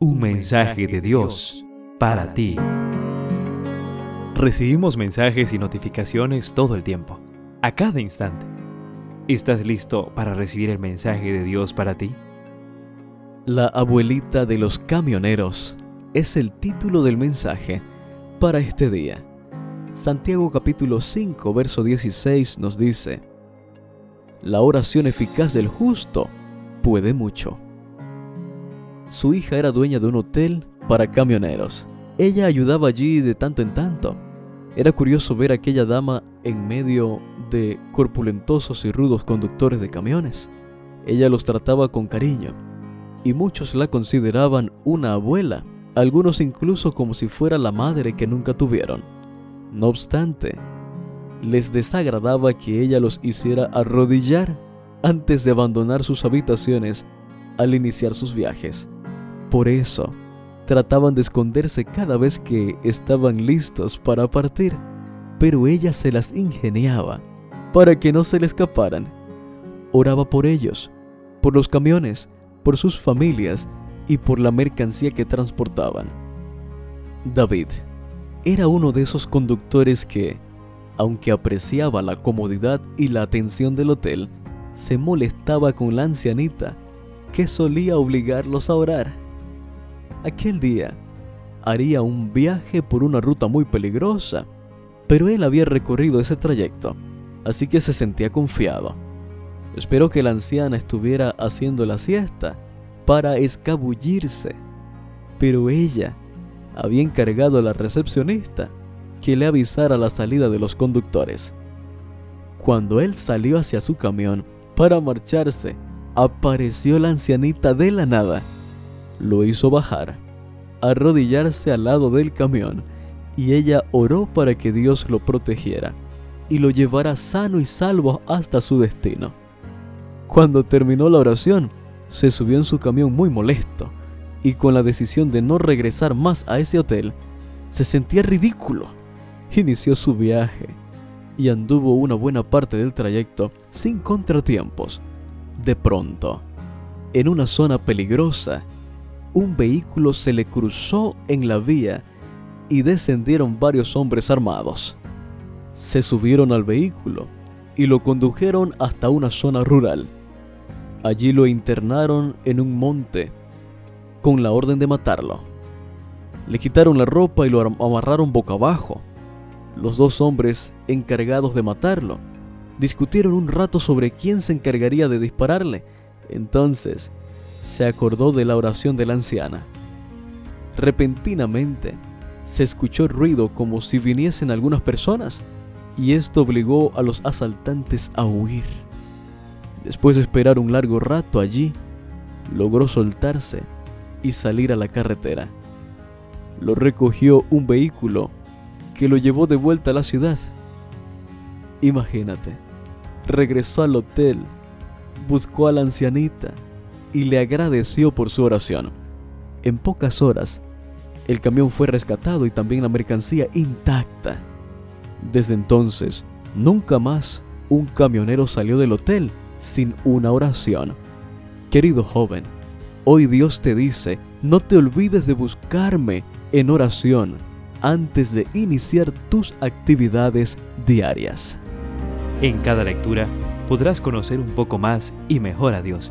Un mensaje de Dios para ti. Recibimos mensajes y notificaciones todo el tiempo, a cada instante. ¿Estás listo para recibir el mensaje de Dios para ti? La abuelita de los camioneros es el título del mensaje para este día. Santiago capítulo 5, verso 16 nos dice, La oración eficaz del justo puede mucho. Su hija era dueña de un hotel para camioneros. Ella ayudaba allí de tanto en tanto. Era curioso ver a aquella dama en medio de corpulentosos y rudos conductores de camiones. Ella los trataba con cariño, y muchos la consideraban una abuela, algunos incluso como si fuera la madre que nunca tuvieron. No obstante, les desagradaba que ella los hiciera arrodillar antes de abandonar sus habitaciones al iniciar sus viajes. Por eso, trataban de esconderse cada vez que estaban listos para partir, pero ella se las ingeniaba para que no se le escaparan. Oraba por ellos, por los camiones, por sus familias y por la mercancía que transportaban. David era uno de esos conductores que, aunque apreciaba la comodidad y la atención del hotel, se molestaba con la ancianita que solía obligarlos a orar. Aquel día haría un viaje por una ruta muy peligrosa, pero él había recorrido ese trayecto, así que se sentía confiado. Esperó que la anciana estuviera haciendo la siesta para escabullirse, pero ella había encargado a la recepcionista que le avisara la salida de los conductores. Cuando él salió hacia su camión para marcharse, apareció la ancianita de la nada lo hizo bajar, arrodillarse al lado del camión, y ella oró para que Dios lo protegiera y lo llevara sano y salvo hasta su destino. Cuando terminó la oración, se subió en su camión muy molesto y con la decisión de no regresar más a ese hotel, se sentía ridículo. Inició su viaje y anduvo una buena parte del trayecto sin contratiempos. De pronto, en una zona peligrosa, un vehículo se le cruzó en la vía y descendieron varios hombres armados. Se subieron al vehículo y lo condujeron hasta una zona rural. Allí lo internaron en un monte con la orden de matarlo. Le quitaron la ropa y lo amarraron boca abajo. Los dos hombres encargados de matarlo discutieron un rato sobre quién se encargaría de dispararle. Entonces, se acordó de la oración de la anciana. Repentinamente, se escuchó ruido como si viniesen algunas personas, y esto obligó a los asaltantes a huir. Después de esperar un largo rato allí, logró soltarse y salir a la carretera. Lo recogió un vehículo que lo llevó de vuelta a la ciudad. Imagínate, regresó al hotel, buscó a la ancianita, y le agradeció por su oración. En pocas horas, el camión fue rescatado y también la mercancía intacta. Desde entonces, nunca más un camionero salió del hotel sin una oración. Querido joven, hoy Dios te dice, no te olvides de buscarme en oración antes de iniciar tus actividades diarias. En cada lectura podrás conocer un poco más y mejor a Dios